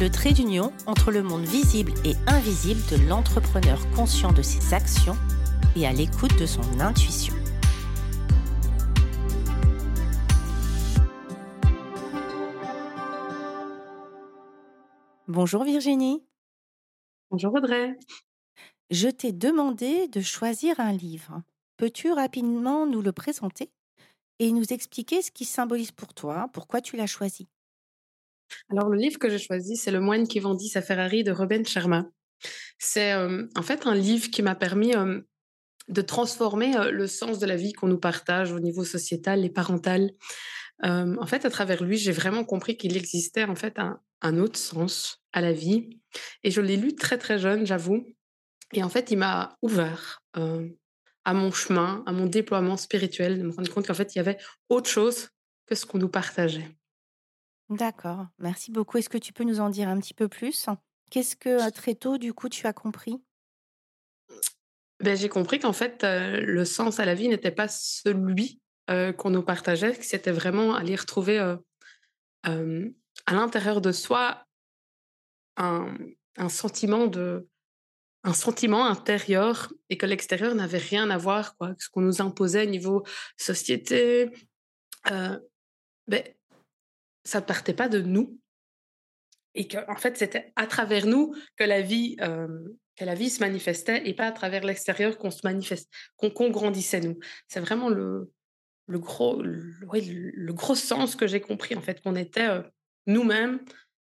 le trait d'union entre le monde visible et invisible de l'entrepreneur conscient de ses actions et à l'écoute de son intuition. Bonjour Virginie. Bonjour Audrey. Je t'ai demandé de choisir un livre. Peux-tu rapidement nous le présenter et nous expliquer ce qui symbolise pour toi, pourquoi tu l'as choisi? Alors, le livre que j'ai choisi, c'est Le moine qui vendit sa Ferrari de Ruben Sharma. C'est en fait un livre qui m'a permis de transformer le sens de la vie qu'on nous partage au niveau sociétal et parental. en fait, à travers lui, j'ai vraiment compris qu'il existait en fait un, autre sens à la vie. Et je l'ai lu très très jeune, j'avoue. Et en fait, il m'a ouvert à mon chemin, à mon déploiement spirituel, de me rendre compte qu'en fait, il y avait autre chose que ce qu'on nous partageait. D'accord, merci beaucoup. Est-ce que tu peux nous en dire un petit peu plus? Qu'est-ce que, très tôt, du coup, tu as compris? Ben, j'ai compris qu'en fait, le sens à la vie n'était pas celui, qu'on nous partageait, que c'était vraiment aller retrouver, à l'intérieur de soi un sentiment de un sentiment intérieur et que l'extérieur n'avait rien à voir, quoi, ce qu'on nous imposait au niveau société, beh ça partait pas de nous et que en fait c'était à travers nous que la vie que la vie se manifestait et pas à travers l'extérieur qu'on se manifeste qu'on grandissait nous. C'est vraiment le le gros le, gros sens que j'ai compris en fait qu'on était nous-mêmes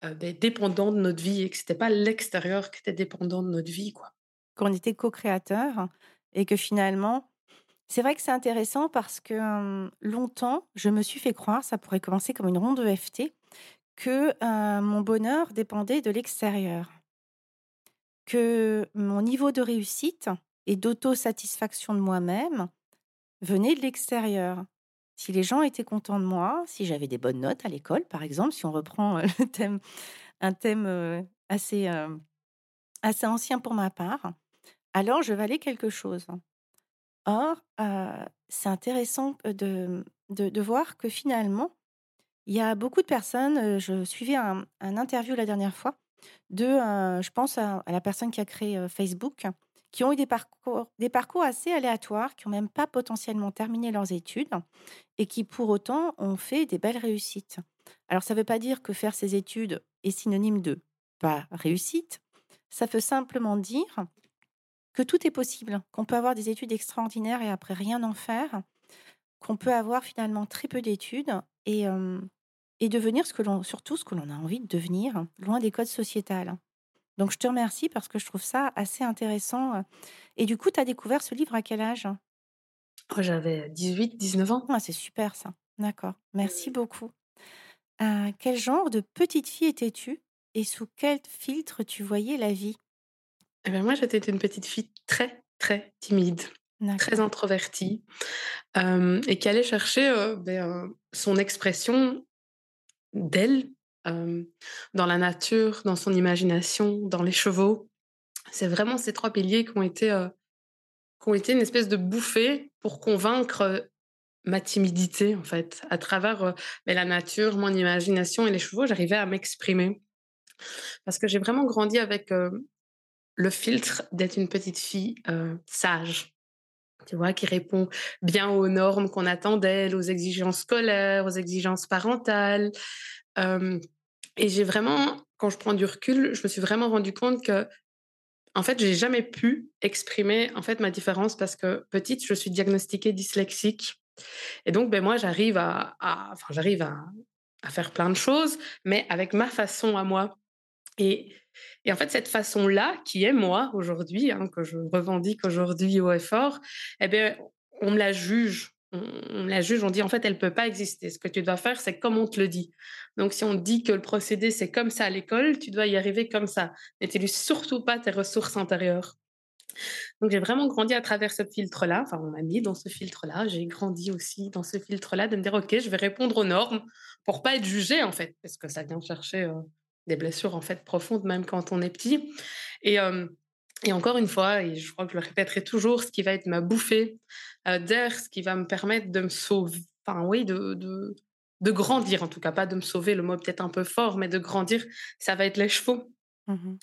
ben, dépendants de notre vie et que c'était pas l'extérieur qui était dépendant de notre vie quoi. Qu'on était co-créateurs et que finalement c'est vrai que c'est intéressant parce que longtemps, je me suis fait croire, ça pourrait commencer comme une ronde EFT, que mon bonheur dépendait de l'extérieur, que mon niveau de réussite et d'autosatisfaction de moi-même venait de l'extérieur. Si les gens étaient contents de moi, si j'avais des bonnes notes à l'école, par exemple, si on reprend le thème, un thème assez, assez ancien pour ma part, alors je valais quelque chose. Or, c'est intéressant, de de voir que finalement, il y a beaucoup de personnes, je suivais un interview la dernière fois de, je pense à la personne qui a créé, Facebook, qui ont eu des parcours des parcours assez aléatoires, qui ont même pas potentiellement terminé leurs études et qui pour autant ont fait des belles réussites. Alors ça ne veut pas dire que faire ses études est synonyme de pas réussite, ça veut simplement dire que tout est possible, qu'on peut avoir des études extraordinaires et après rien en faire, qu'on peut avoir finalement très peu d'études et, et devenir ce que l'on, surtout ce que l'on a envie de devenir, loin des codes sociétals. Donc je te remercie parce que je trouve ça assez intéressant. Et du coup, tu as découvert ce livre à quel âge? Oh, J'avais 18, 19 ans. Ah, c'est super ça. D'accord. Merci beaucoup. quel genre de petite fille étais-tu et sous quel filtre tu voyais la vie? Eh ben moi, j'étais une petite fille très, très timide, très introvertie, et qui allait chercher ben, son expression d'elle dans la nature, dans son imagination, dans les chevaux. C'est vraiment ces trois piliers qui ont été, qui ont été une espèce de bouffée pour convaincre ma timidité, en fait. À travers ben, la nature, mon imagination et les chevaux, j'arrivais à m'exprimer. Parce que j'ai vraiment grandi avec le filtre d'être une petite fille sage, tu vois, qui répond bien aux normes qu'on attend d'elle, aux exigences scolaires, aux exigences parentales. et j'ai vraiment, quand je prends du recul, je me suis vraiment rendu compte que, en fait, j'ai jamais pu exprimer en fait ma différence parce que petite, je suis diagnostiquée dyslexique. Et donc, ben moi, j'arrive à, enfin, j'arrive à faire plein de choses, mais avec ma façon à moi. Et en fait, cette façon-là, qui est moi aujourd'hui, hein, que je revendique aujourd'hui au effort, eh bien, on me la juge on, la juge, on dit en fait, elle peut pas exister. Ce que tu dois faire, c'est comme on te le dit. Donc, si on dit que le procédé, c'est comme ça à l'école, tu dois y arriver comme ça. N'utilise surtout pas tes ressources intérieures. Donc, j'ai vraiment grandi à travers ce filtre-là. Enfin, on m'a mis dans ce filtre-là. J'ai grandi aussi dans ce filtre-là de me dire, OK, je vais répondre aux normes pour pas être jugée, en fait, parce que ça vient chercher euh, des blessures, en fait, profondes, même quand on est petit. Et, euh, et encore une fois, et je crois que je le répéterai toujours, ce qui va être ma bouffée euh, d'air, ce qui va me permettre de me sauver, enfin oui, de, de, de, grandir en tout cas, pas de me sauver, le mot peut-être un peu fort, mais de grandir, ça va être les chevaux. Mmh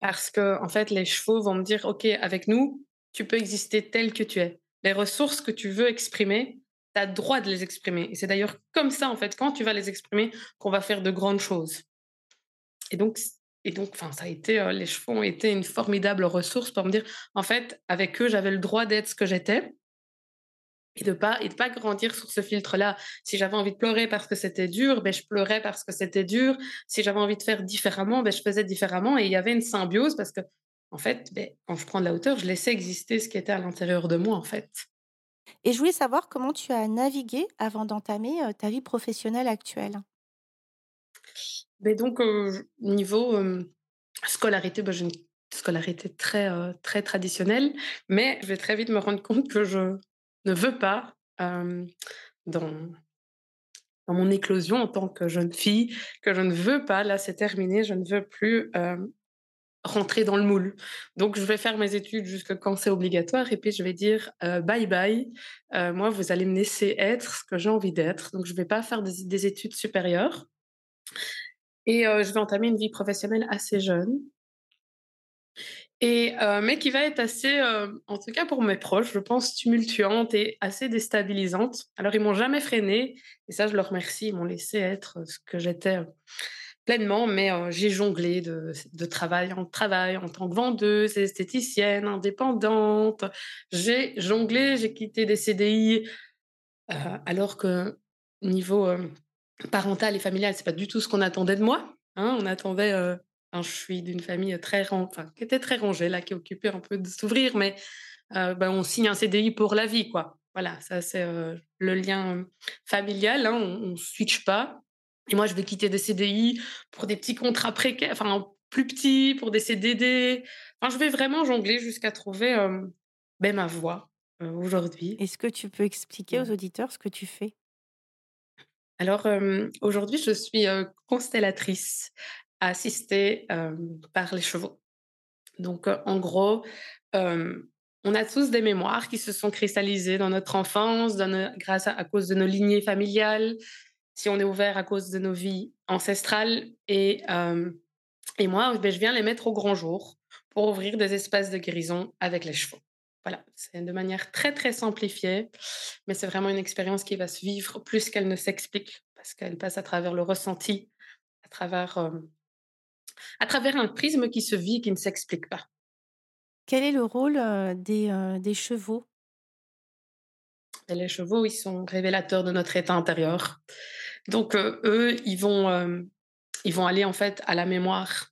Parce que en fait, les chevaux vont me dire, OK, avec nous, tu peux exister tel que tu es. Les ressources que tu veux exprimer, tu as le droit de les exprimer. Et c'est d'ailleurs comme ça, en fait, quand tu vas les exprimer, qu'on va faire de grandes choses. Et donc, et donc, ça a été, les chevaux ont été une formidable ressource pour me dire, en fait, avec eux, j'avais le droit d'être ce que j'étais et de pas pas grandir sur ce filtre-là. Si j'avais envie de pleurer parce que c'était dur, ben je pleurais parce que c'était dur. Si j'avais envie de faire différemment, ben je faisais différemment. Et il y avait une symbiose parce que, en fait, ben, quand je prends de la hauteur, je laissais exister ce qui était à l'intérieur de moi, en fait. Et je voulais savoir comment tu as navigué avant d'entamer ta vie professionnelle actuelle? Mais donc, niveau scolarité, bah, j'ai une scolarité très, très traditionnelle, mais je vais très vite me rendre compte que je ne veux pas, dans, dans mon éclosion en tant que jeune fille, que je ne veux pas, là c'est terminé, je ne veux plus rentrer dans le moule. Donc, je vais faire mes études jusque quand c'est obligatoire et puis je vais dire bye bye. moi, vous allez me laisser être ce que j'ai envie d'être. Donc, je ne vais pas faire des études supérieures. Et je vais entamer une vie professionnelle assez jeune. Et, mais qui va être assez, en tout cas pour mes proches, je pense, tumultuante et assez déstabilisante. Alors, ils m'ont jamais freinée, et ça, je leur remercie. Ils m'ont laissé être ce que j'étais pleinement, mais j'ai jonglé de, de, travail en travail en tant que vendeuse, esthéticienne, indépendante. J'ai jonglé, j'ai quitté des CDI, alors que niveau parentale et familiale, c'est pas du tout ce qu'on attendait de moi. Hein. on attendait. Euh, je suis d'une famille très enfin, qui était très rangée, là, qui occupait un peu de s'ouvrir, mais euh, ben, on signe un CDI pour la vie, quoi. Voilà, ça c'est euh, le lien familial. Hein, on, ne switch pas. Et moi, je vais quitter des CDI pour des petits contrats précaires, enfin plus petits, pour des CDD. Enfin, je vais vraiment jongler jusqu'à trouver ben, ma voie aujourd'hui. Est-ce que tu peux expliquer aux auditeurs ce que tu fais? Alors, aujourd'hui, je suis constellatrice assistée par les chevaux. Donc, en gros, on a tous des mémoires qui se sont cristallisées dans notre enfance, grâce à, cause de nos lignées familiales, si on est ouvert à cause de nos vies ancestrales. Et, et moi, ben, je viens les mettre au grand jour pour ouvrir des espaces de guérison avec les chevaux. Voilà, c'est de manière très très simplifiée, mais c'est vraiment une expérience qui va se vivre plus qu'elle ne s'explique, parce qu'elle passe à travers le ressenti, à travers, à travers un prisme qui se vit et qui ne s'explique pas. Quel est le rôle des, des chevaux? Les chevaux, ils sont révélateurs de notre état intérieur. Donc eux, ils vont, ils vont aller en fait à la mémoire.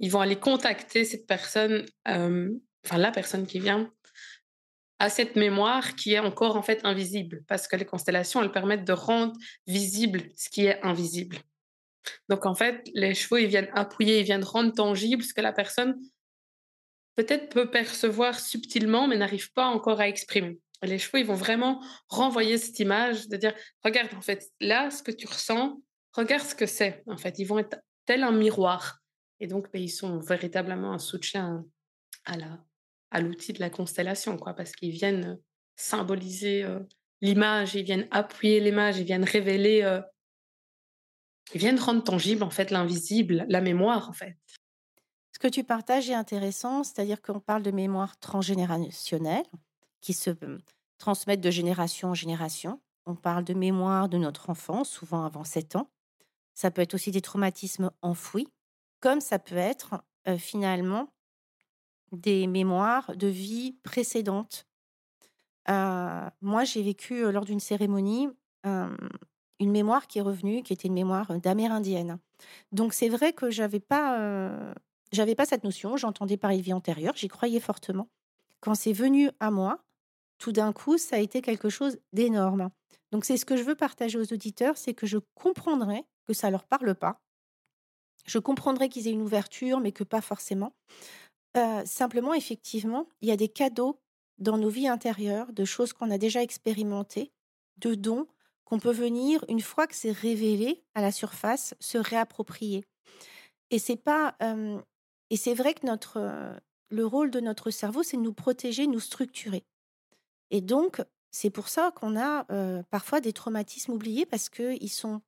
Ils vont aller contacter cette personne, enfin la personne qui vient, à cette mémoire qui est encore en fait invisible, parce que les constellations, elles permettent de rendre visible ce qui est invisible. Donc en fait, les chevaux, ils viennent appuyer, ils viennent rendre tangible ce que la personne peut-être peut percevoir subtilement, mais n'arrive pas encore à exprimer. Les chevaux, ils vont vraiment renvoyer cette image de dire, regarde, en fait, là, ce que tu ressens, regarde ce que c'est. En fait, ils vont être tel un miroir. Et donc, ben, ils sont véritablement un soutien à la, à l'outil de la constellation, quoi, parce qu'ils viennent symboliser l'image, ils viennent appuyer l'image, ils viennent révéler, ils viennent rendre tangible en fait l'invisible, la mémoire en fait. Ce que tu partages est intéressant, c'est-à-dire qu'on parle de mémoire transgénérationnelle qui se transmettent de génération en génération. On parle de mémoire de notre enfance, souvent avant 7 ans. Ça peut être aussi des traumatismes enfouis, comme ça peut être finalement des mémoires de vie précédentes. moi, j'ai vécu lors d'une cérémonie une mémoire qui est revenue, qui était une mémoire d'amérindienne. Donc c'est vrai que j'avais pas, j'avais pas cette notion. J'entendais parler de vie antérieure, j'y croyais fortement. Quand c'est venu à moi, tout d'un coup, ça a été quelque chose d'énorme. Donc c'est ce que je veux partager aux auditeurs, c'est que je comprendrai que ça leur parle pas. Je comprendrai qu'ils aient une ouverture, mais que pas forcément. Simplement, effectivement, il y a des cadeaux dans nos vies intérieures, de choses qu'on a déjà expérimentées, de dons qu'on peut venir, une fois que c'est révélé à la surface, se réapproprier. Et c'est pas, et c'est vrai que notre, le rôle de notre cerveau, c'est de nous protéger, nous structurer. Et donc, c'est pour ça qu'on a parfois des traumatismes oubliés parce qu'ils sont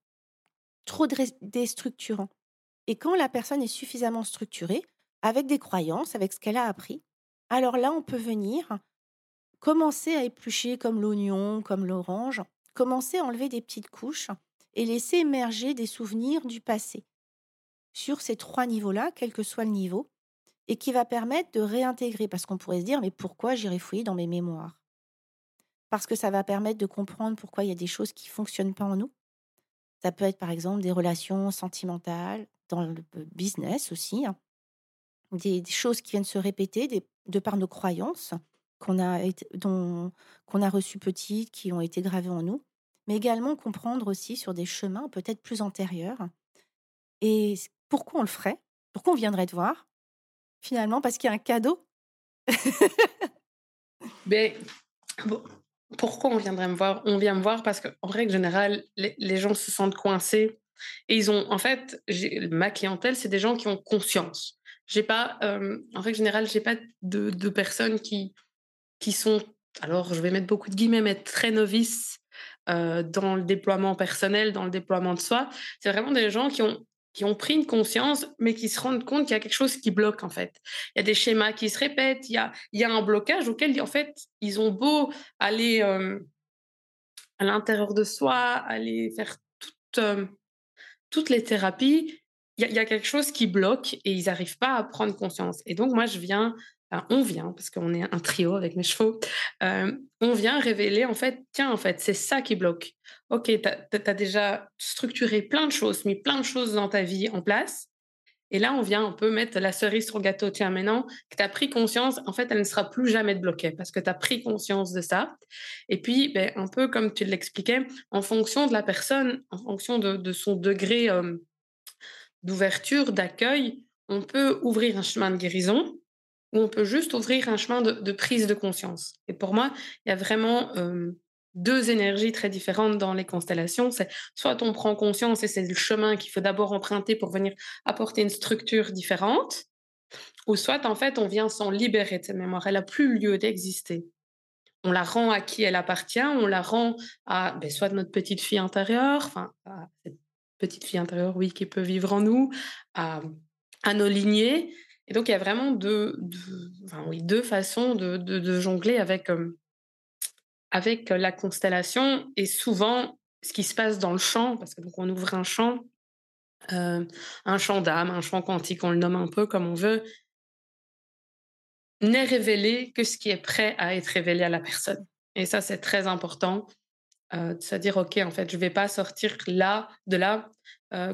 trop déstructurants. Et quand la personne est suffisamment structurée, avec des croyances, avec ce qu'elle a appris, alors là, on peut venir commencer à éplucher comme l'oignon, comme l'orange, commencer à enlever des petites couches et laisser émerger des souvenirs du passé sur ces trois niveaux-là, quel que soit le niveau, et qui va permettre de réintégrer, parce qu'on pourrait se dire, mais pourquoi j'irai fouiller dans mes mémoires? Parce que ça va permettre de comprendre pourquoi il y a des choses qui ne fonctionnent pas en nous. Ça peut être par exemple des relations sentimentales, dans le business aussi, hein. Des, choses qui viennent se répéter de par nos croyances qu'on a, qu'on a reçues petites, qui ont été gravées en nous, mais également comprendre aussi sur des chemins peut-être plus antérieurs. Et pourquoi on le ferait? Pourquoi on viendrait te voir? Finalement, parce qu'il y a un cadeau. Mais pourquoi on viendrait me voir? On vient me voir parce qu'en règle générale, les, gens se sentent coincés. Et ils ont, en fait, ma clientèle, c'est des gens qui ont conscience. J'ai pas, euh, en règle générale, j'ai pas de, personnes qui, qui sont, alors je vais mettre beaucoup de guillemets, mais très novices euh, dans le déploiement personnel, dans le déploiement de soi. C'est vraiment des gens qui ont qui ont pris une conscience, mais qui se rendent compte qu'il y a quelque chose qui bloque, en fait. Il y a des schémas qui se répètent, il y a, il y a un blocage auquel, en fait, ils ont beau aller euh, à l'intérieur de soi, aller faire toutes, euh, toutes les thérapies, il y, a, quelque chose qui bloque et ils n'arrivent pas à prendre conscience. Et donc, moi, je viens on vient, parce qu'on est un trio avec mes chevaux, euh, on vient révéler, en fait, tiens, en fait, c'est ça qui bloque. Ok, tu as, déjà structuré plein de choses, mis plein de choses dans ta vie en place. Et là, on vient, on peut mettre la cerise sur le gâteau. Tiens, maintenant que tu as pris conscience, en fait, elle ne sera plus jamais bloquée parce que tu as pris conscience de ça. Et puis, ben, un peu comme tu l'expliquais, en fonction de la personne, en fonction de, son degré euh, d'ouverture, d'accueil, on peut ouvrir un chemin de guérison où on peut juste ouvrir un chemin de, prise de conscience. Et pour moi, il y a vraiment deux énergies très différentes dans les constellations. C'est soit on prend conscience et c'est le chemin qu'il faut d'abord emprunter pour venir apporter une structure différente, ou soit en fait on vient s'en libérer de cette mémoire. Elle n'a plus lieu d'exister. On la rend à qui elle appartient, on la rend à ben, soit notre petite fille intérieure, enfin à cette petite fille intérieure, oui, qui peut vivre en nous, à, nos lignées, et donc, il y a vraiment deux, oui, deux façons de, jongler avec, avec la constellation. Et souvent, ce qui se passe dans le champ, parce que donc on ouvre un champ, un champ d'âme, un champ quantique, on le nomme un peu comme on veut, n'est révélé que ce qui est prêt à être révélé à la personne. Et ça, c'est très important. Euh, de se dire, OK, en fait, je vais pas sortir là, de là,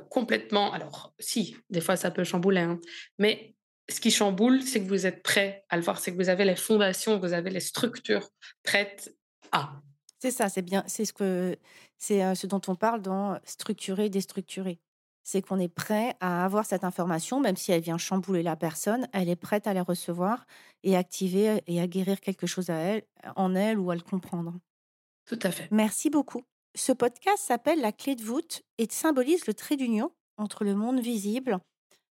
complètement. Alors, si, des fois, ça peut chambouler, hein, mais ce qui chamboule, c'est que vous êtes prêt à le voir, c'est que vous avez les fondations, vous avez les structures prêtes à. C'est ça, c'est bien, c'est ce que c'est euh, ce dont on parle dans structurer, déstructurer. C'est qu'on est prêt à avoir cette information, même si elle vient chambouler la personne, elle est prête à la recevoir et activer et à guérir quelque chose à elle, en elle ou à le comprendre. Tout à fait. Merci beaucoup. Ce podcast s'appelle La clé de voûte et symbolise le trait d'union entre le monde visible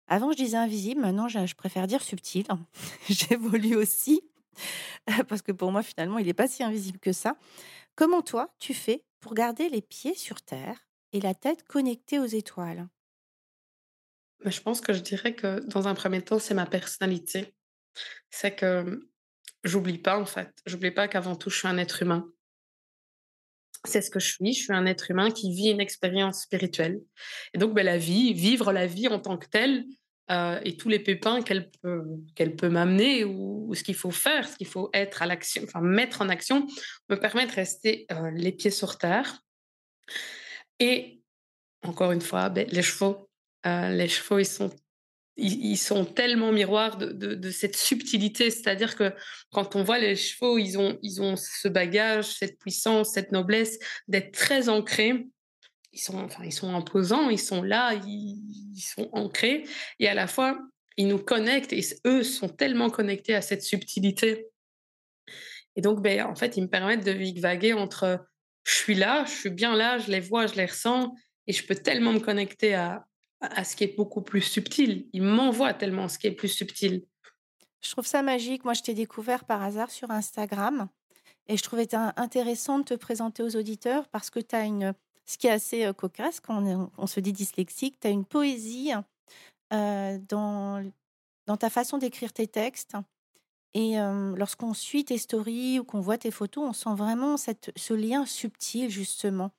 avant, je disais invisible, maintenant, je, préfère dire subtil. J'évolue aussi, parce que pour moi, finalement, il n'est pas si invisible que ça. Comment toi, tu fais pour garder les pieds sur terre et la tête connectée aux étoiles? Bah, Je pense que je dirais que dans un premier temps, c'est ma personnalité. C'est que j'oublie pas, en fait. J'oublie pas qu'avant tout, je suis un être humain c'est ce que je suis. Je suis un être humain qui vit une expérience spirituelle. Et donc, ben, la vie, vivre la vie en tant que telle, euh, et tous les pépins qu'elle peut, qu'elle peut m'amener ou, ce qu'il faut faire, ce qu'il faut être à l'action, enfin mettre en action, me permet de rester euh, les pieds sur terre. Et encore une fois, ben, les chevaux, euh, les chevaux, ils sont ils, sont tellement miroirs de, cette subtilité. C'est-à-dire que quand on voit les chevaux, ils ont, ils ont ce bagage, cette puissance, cette noblesse d'être très ancrés. Ils sont, enfin, ils sont imposants, ils sont là, ils, sont ancrés. Et à la fois, ils nous connectent et eux sont tellement connectés à cette subtilité. Et donc, ben, en fait, ils me permettent de vaguer entre je suis là, je suis bien là, je les vois, je les ressens, et je peux tellement me connecter à, à ce qui est beaucoup plus subtil. Il m'envoie tellement ce qui est plus subtil. Je trouve ça magique. Moi, je t'ai découvert par hasard sur Instagram et je trouvais intéressant de te présenter aux auditeurs parce que tu as une. Ce qui est assez euh, cocasse quand on, se dit dyslexique, tu as une poésie euh, dans, dans ta façon d'écrire tes textes. Et euh, lorsqu'on suit tes stories ou qu'on voit tes photos, on sent vraiment cette, ce lien subtil, justement,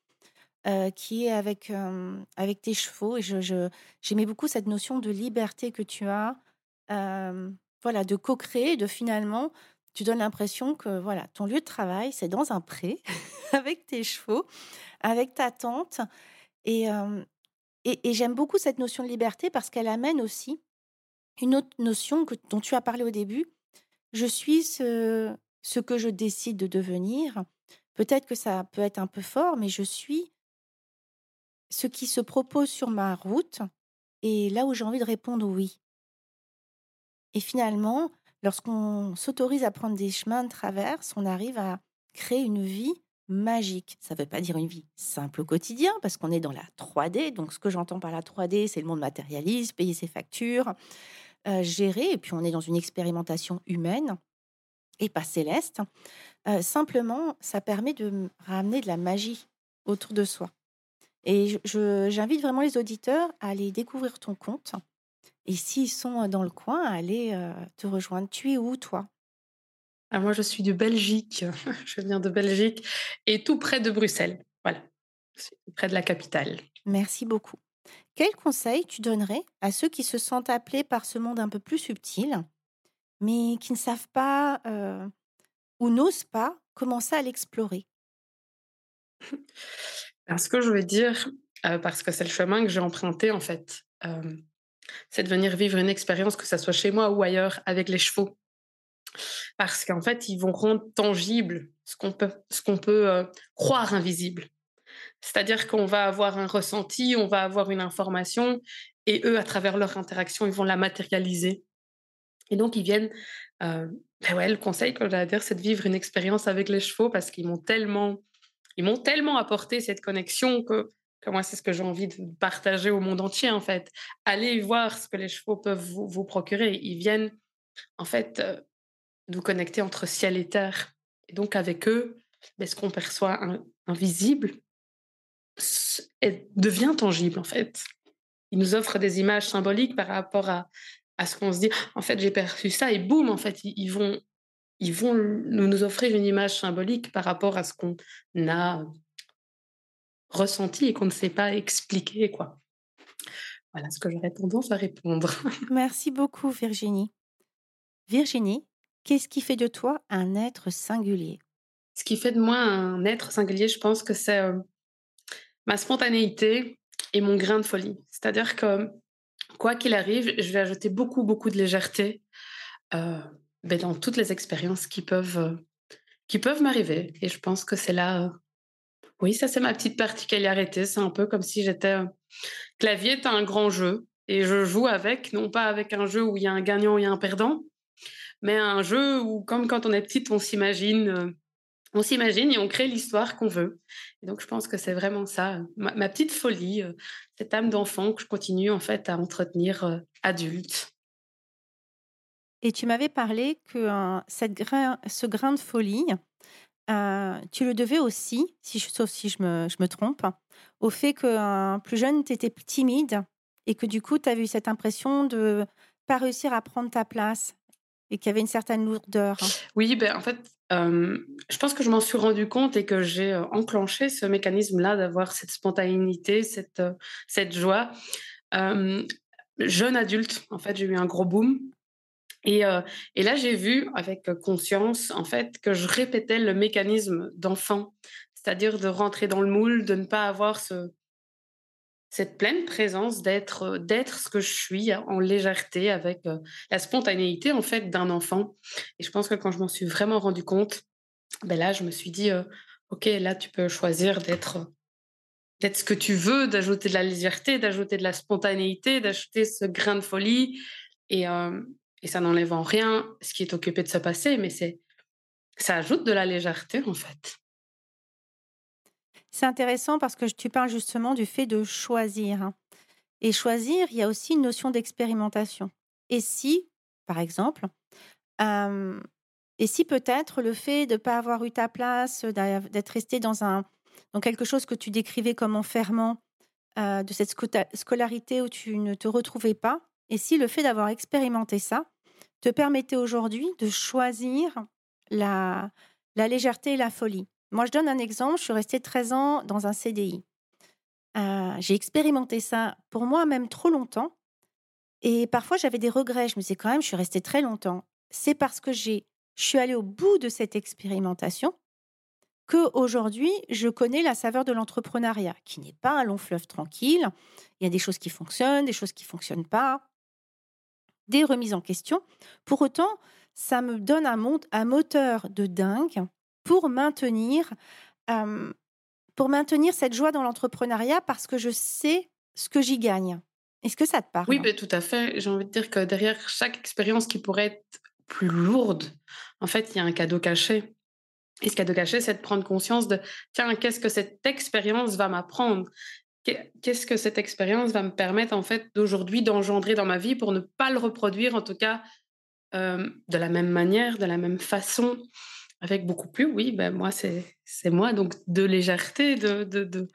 euh, qui est avec, euh, avec tes chevaux. Et je, j'aimais beaucoup cette notion de liberté que tu as, euh, voilà, de co-créer, de finalement, tu donnes l'impression que voilà, ton lieu de travail, c'est dans un pré, avec tes chevaux, avec ta tante. Et, et, j'aime beaucoup cette notion de liberté parce qu'elle amène aussi une autre notion que, dont tu as parlé au début. Je suis ce que je décide de devenir. Peut-être que ça peut être un peu fort, mais je suis ce qui se propose sur ma route et là où j'ai envie de répondre oui. Et finalement, lorsqu'on s'autorise à prendre des chemins de traverse, on arrive à créer une vie magique. Ça ne veut pas dire une vie simple au quotidien, parce qu'on est dans la 3D. Donc, ce que j'entends par la 3D, c'est le monde matérialiste, payer ses factures, euh, gérer. Et puis, on est dans une expérimentation humaine et pas céleste. Euh, simplement, ça permet de ramener de la magie autour de soi. Et j'invite vraiment les auditeurs à aller découvrir ton compte. Et s'ils sont dans le coin, à aller euh, te rejoindre. Tu es où, toi? Ah, Moi, je suis de Belgique. je viens de Belgique et tout près de Bruxelles. Voilà, près de la capitale. Merci beaucoup. Quel conseil tu donnerais à ceux qui se sentent appelés par ce monde un peu plus subtil, mais qui ne savent pas euh, ou n'osent pas commencer à l'explorer? ce que je veux dire, euh, parce que c'est le chemin que j'ai emprunté en fait, euh, c'est de venir vivre une expérience, que ce soit chez moi ou ailleurs, avec les chevaux. Parce qu'en fait, ils vont rendre tangible ce qu'on peut, ce qu'on peut euh, croire invisible. C'est-à-dire qu'on va avoir un ressenti, on va avoir une information, et eux, à travers leur interaction, ils vont la matérialiser. Et donc, ils viennent. ben ouais, le conseil que j'ai à dire, c'est de vivre une expérience avec les chevaux parce qu'ils m'ont tellement ils m'ont tellement apporté cette connexion que, moi, c'est ce que j'ai envie de partager au monde entier, en fait. Allez voir ce que les chevaux peuvent vous, procurer. Ils viennent, en fait, euh, nous connecter entre ciel et terre. Et donc, avec eux, ben, ce qu'on perçoit invisible devient tangible, en fait. Ils nous offrent des images symboliques par rapport à, à ce qu'on se dit. En fait, j'ai perçu ça, et boum, en fait, ils vont ils vont nous offrir une image symbolique par rapport à ce qu'on a ressenti et qu'on ne sait pas expliquer. Quoi. Voilà ce que j'aurais tendance à répondre. Merci beaucoup, Virginie. Virginie, qu'est-ce qui fait de toi un être singulier? Ce qui fait de moi un être singulier, je pense que c'est euh, ma spontanéité et mon grain de folie. C'est-à-dire que, quoi qu'il arrive, je vais ajouter beaucoup, beaucoup de légèreté. Euh, ben, dans toutes les expériences qui peuvent, euh, qui peuvent m'arriver. Et je pense que c'est là. Euh, oui, ça, c'est ma petite particularité. C'est un peu comme si j'étais. Euh, clavier est un grand jeu. Et je joue avec, non pas avec un jeu où il y a un gagnant et un perdant, mais un jeu où, comme quand on est petite, on s'imagine. on s'imagine et on crée l'histoire qu'on veut. Et donc, je pense que c'est vraiment ça, ma, ma petite folie, cette âme d'enfant que je continue en fait à entretenir adulte. Et tu m'avais parlé que cette grain, ce grain de folie, tu le devais aussi, si je, sauf si je me, trompe, au fait que plus jeune, tu étais timide et que du coup, tu as eu cette impression de pas réussir à prendre ta place et qu'il y avait une certaine lourdeur. Oui, ben, en fait, je pense que je m'en suis rendu compte et que j'ai enclenché ce mécanisme-là d'avoir cette spontanéité, cette, cette joie. jeune adulte, en fait, j'ai eu un gros boom et, euh, et, là, j'ai vu avec conscience, en fait, que je répétais le mécanisme d'enfant, c'est-à-dire de rentrer dans le moule, de ne pas avoir ce, cette pleine présence d'être d'être ce que je suis en légèreté avec la spontanéité en fait d'un enfant. Et je pense que quand je m'en suis vraiment rendu compte, ben là je me suis dit ok là tu peux choisir d'être d'être ce que tu veux, d'ajouter de la légèreté, d'ajouter de la spontanéité, d'ajouter ce grain de folie et et ça n'enlève en rien ce qui est occupé de se passer, mais c'est ça ajoute de la légèreté en fait. C'est intéressant parce que tu parles justement du fait de choisir. Hein. Et choisir, il y a aussi une notion d'expérimentation. Et si, par exemple, et si peut-être le fait de ne pas avoir eu ta place, d'être resté dans, un, dans quelque chose que tu décrivais comme enfermant, de cette scolarité où tu ne te retrouvais pas, et si le fait d'avoir expérimenté ça te permettait aujourd'hui de choisir la, la légèreté et la folie moi, je donne un exemple. Je suis restée 13 ans dans un CDI. Euh, j'ai expérimenté ça pour moi même trop longtemps. Et parfois, j'avais des regrets. Je me disais quand même, je suis restée très longtemps. C'est parce que j'ai, je suis allée au bout de cette expérimentation que aujourd'hui, je connais la saveur de l'entrepreneuriat, qui n'est pas un long fleuve tranquille. Il y a des choses qui fonctionnent, des choses qui fonctionnent pas, des remises en question. Pour autant, ça me donne un, moteur de dingue pour maintenir, pour maintenir cette joie dans l'entrepreneuriat parce que je sais ce que j'y gagne. Est-ce que ça te parle? Oui, ben, tout à fait. J'ai envie de dire que derrière chaque expérience qui pourrait être plus lourde, en fait, il y a un cadeau caché. Et ce cadeau caché, c'est de prendre conscience de, tiens, qu'est-ce que cette expérience va m'apprendre? Qu'est-ce que cette expérience va me permettre, en fait, d'aujourd'hui d'engendrer dans ma vie pour ne pas le reproduire, en tout cas, de la même manière, de la même façon avec beaucoup plus, oui, ben moi, c'est moi. Donc, de légèreté, de, de, de,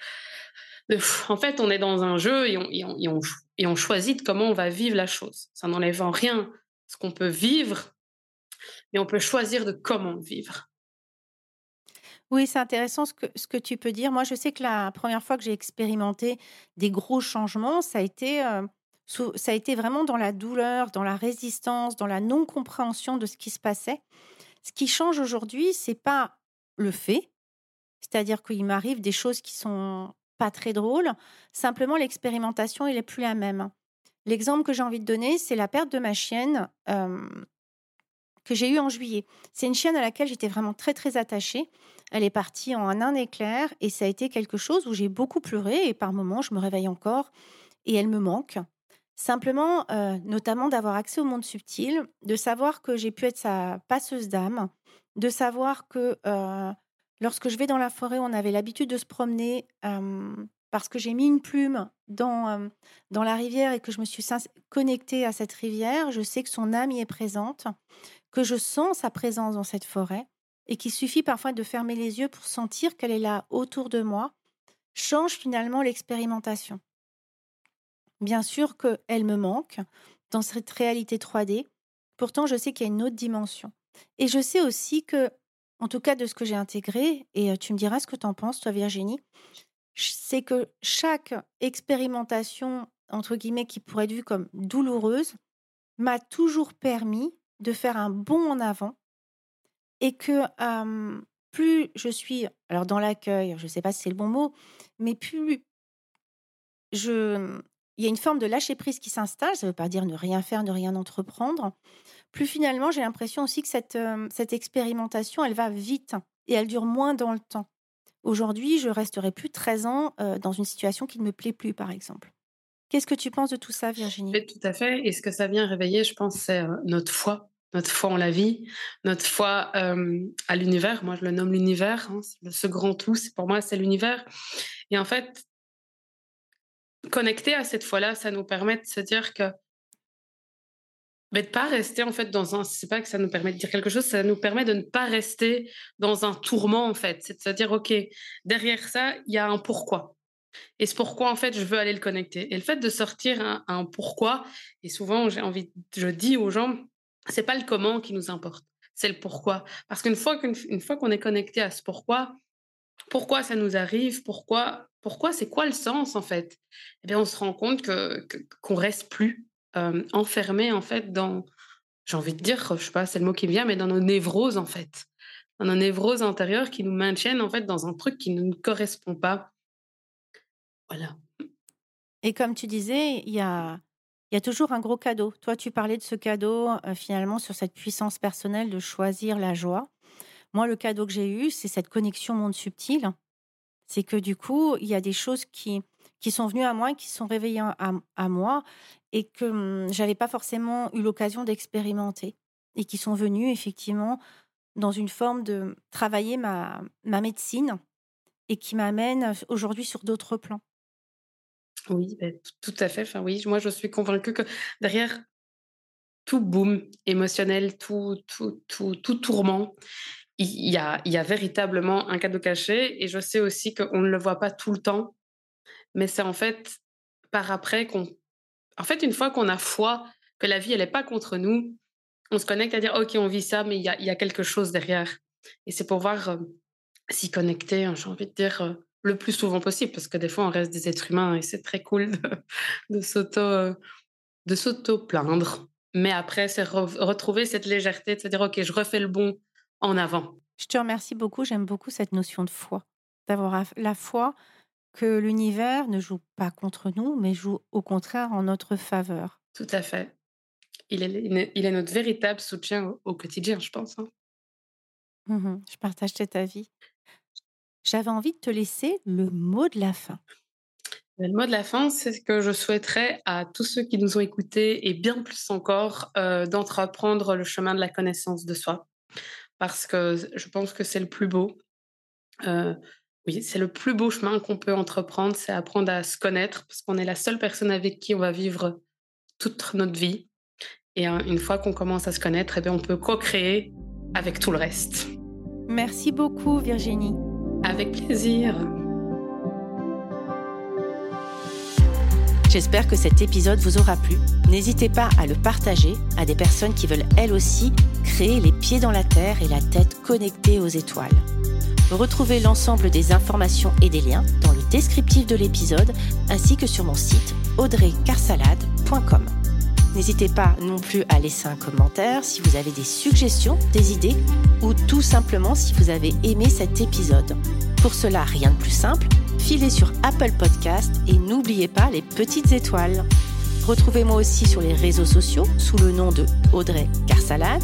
En fait, on est dans un jeu et on, et, on, et, on, choisit de comment on va vivre la chose. Ça n'enlève en rien ce qu'on peut vivre, mais on peut choisir de comment vivre. Oui, c'est intéressant ce que, ce que tu peux dire. Moi, je sais que la première fois que j'ai expérimenté des gros changements, ça a été... Euh, ça a été vraiment dans la douleur, dans la résistance, dans la non-compréhension de ce qui se passait. Ce qui change aujourd'hui, c'est pas le fait, c'est-à-dire qu'il m'arrive des choses qui sont pas très drôles, simplement l'expérimentation, elle est plus la même. L'exemple que j'ai envie de donner, c'est la perte de ma chienne que j'ai eue en juillet. C'est une chienne à laquelle j'étais vraiment très très attachée. Elle est partie en un éclair et ça a été quelque chose où j'ai beaucoup pleuré et par moments je me réveille encore et elle me manque. Simplement, euh, notamment d'avoir accès au monde subtil, de savoir que j'ai pu être sa passeuse d'âme, de savoir que euh, lorsque je vais dans la forêt, on avait l'habitude de se promener parce que j'ai mis une plume dans, dans la rivière et que je me suis connectée à cette rivière. Je sais que son âme y est présente, que je sens sa présence dans cette forêt et qu'il suffit parfois de fermer les yeux pour sentir qu'elle est là autour de moi, change finalement l'expérimentation. Bien sûr qu'elle me manque dans cette réalité 3D. Pourtant, je sais qu'il y a une autre dimension. Et je sais aussi que, en tout cas de ce que j'ai intégré, et tu me diras ce que tu en penses, toi Virginie, c'est que chaque expérimentation, entre guillemets, qui pourrait être vue comme douloureuse, m'a toujours permis de faire un bond en avant et que plus je suis, alors dans l'accueil, je ne sais pas si c'est le bon mot, mais plus je, il y a une forme de lâcher prise qui s'installe. Ça ne veut pas dire ne rien faire, ne rien entreprendre. Plus finalement, j'ai l'impression aussi que cette, cette expérimentation, elle va vite et elle dure moins dans le temps. Aujourd'hui, je resterai plus 13 ans euh, dans une situation qui ne me plaît plus, par exemple. Qu'est-ce que tu penses de tout ça, Virginie? Tout à fait. Et ce que ça vient réveiller, je pense, c'est notre foi, notre foi en la vie, notre foi à l'univers. Moi, je le nomme l'univers. Hein, ce grand tout, pour moi, c'est l'univers. Et en fait, connecter à cette foi-là, ça nous permet de se dire que mais de pas rester en fait dans un c'est pas que ça nous permet de dire quelque chose ça nous permet de ne pas rester dans un tourment en fait. C'est de se dire ok derrière ça il y a un pourquoi. Et ce pourquoi en fait je veux aller le connecter. Et le fait de sortir un, pourquoi et souvent j'ai envie je dis aux gens c'est pas le comment qui nous importe c'est le pourquoi. Parce qu'une fois qu'une fois qu'on est connecté à ce pourquoi pourquoi ça nous arrive, pourquoi, pourquoi c'est quoi le sens en fait? Eh bien, on se rend compte que qu'on reste plus enfermé en fait dans, j'ai envie de dire, je sais pas, c'est le mot qui me vient, mais dans nos névroses en fait, dans nos névroses intérieures qui nous maintiennent en fait dans un truc qui ne nous correspond pas. Voilà. Et comme tu disais, il y a, y a toujours un gros cadeau. Toi, tu parlais de ce cadeau, euh, finalement, sur cette puissance personnelle de choisir la joie. Moi, le cadeau que j'ai eu, c'est cette connexion monde subtil. C'est que du coup, il y a des choses qui, qui sont venues à moi, qui sont réveillées à, moi et que hum, j'avais pas forcément eu l'occasion d'expérimenter et qui sont venues effectivement dans une forme de travailler ma, ma médecine et qui m'amène aujourd'hui sur d'autres plans. Oui, ben, tout à fait. Enfin, oui, moi, je suis convaincue que derrière tout boom émotionnel, tout, tout, tout, tout tourment, il y a, il y a véritablement un cadeau caché. Et je sais aussi qu'on ne le voit pas tout le temps, mais c'est en fait par après qu'on. En fait, une fois qu'on a foi que la vie, elle n'est pas contre nous, on se connecte à dire OK, on vit ça, mais il y a, quelque chose derrière. Et c'est pour voir euh, s'y connecter, hein, j'ai envie de dire, euh, le plus souvent possible, parce que des fois, on reste des êtres humains et c'est très cool de, euh, de s'auto-plaindre. Mais après, c'est retrouver cette légèreté de se dire, OK, je refais le bon en avant. Je te remercie beaucoup. J'aime beaucoup cette notion de foi. D'avoir la foi que l'univers ne joue pas contre nous, mais joue au contraire en notre faveur. Tout à fait. Il est, il est notre véritable soutien au, quotidien, je pense. Hein. Mmh je partage cet avis. J'avais envie de te laisser le mot de la fin. Le mot de la fin, c'est ce que je souhaiterais à tous ceux qui nous ont écoutés et bien plus encore euh, d'entreprendre le chemin de la connaissance de soi. Parce que je pense que c'est le plus beau. Euh, oui, c'est le plus beau chemin qu'on peut entreprendre, c'est apprendre à se connaître, parce qu'on est la seule personne avec qui on va vivre toute notre vie. Et hein, une fois qu'on commence à se connaître, eh bien, on peut co-créer avec tout le reste. Merci beaucoup, Virginie. Avec plaisir. J'espère que cet épisode vous aura plu. N'hésitez pas à le partager à des personnes qui veulent elles aussi créer les pieds dans la terre et la tête connectée aux étoiles. Retrouvez l'ensemble des informations et des liens dans le descriptif de l'épisode ainsi que sur mon site audreycarsalade.com. N'hésitez pas non plus à laisser un commentaire si vous avez des suggestions, des idées ou tout simplement si vous avez aimé cet épisode. Pour cela, rien de plus simple, filez sur Apple Podcast et n'oubliez pas les petites étoiles. Retrouvez-moi aussi sur les réseaux sociaux sous le nom de Audrey Carsalade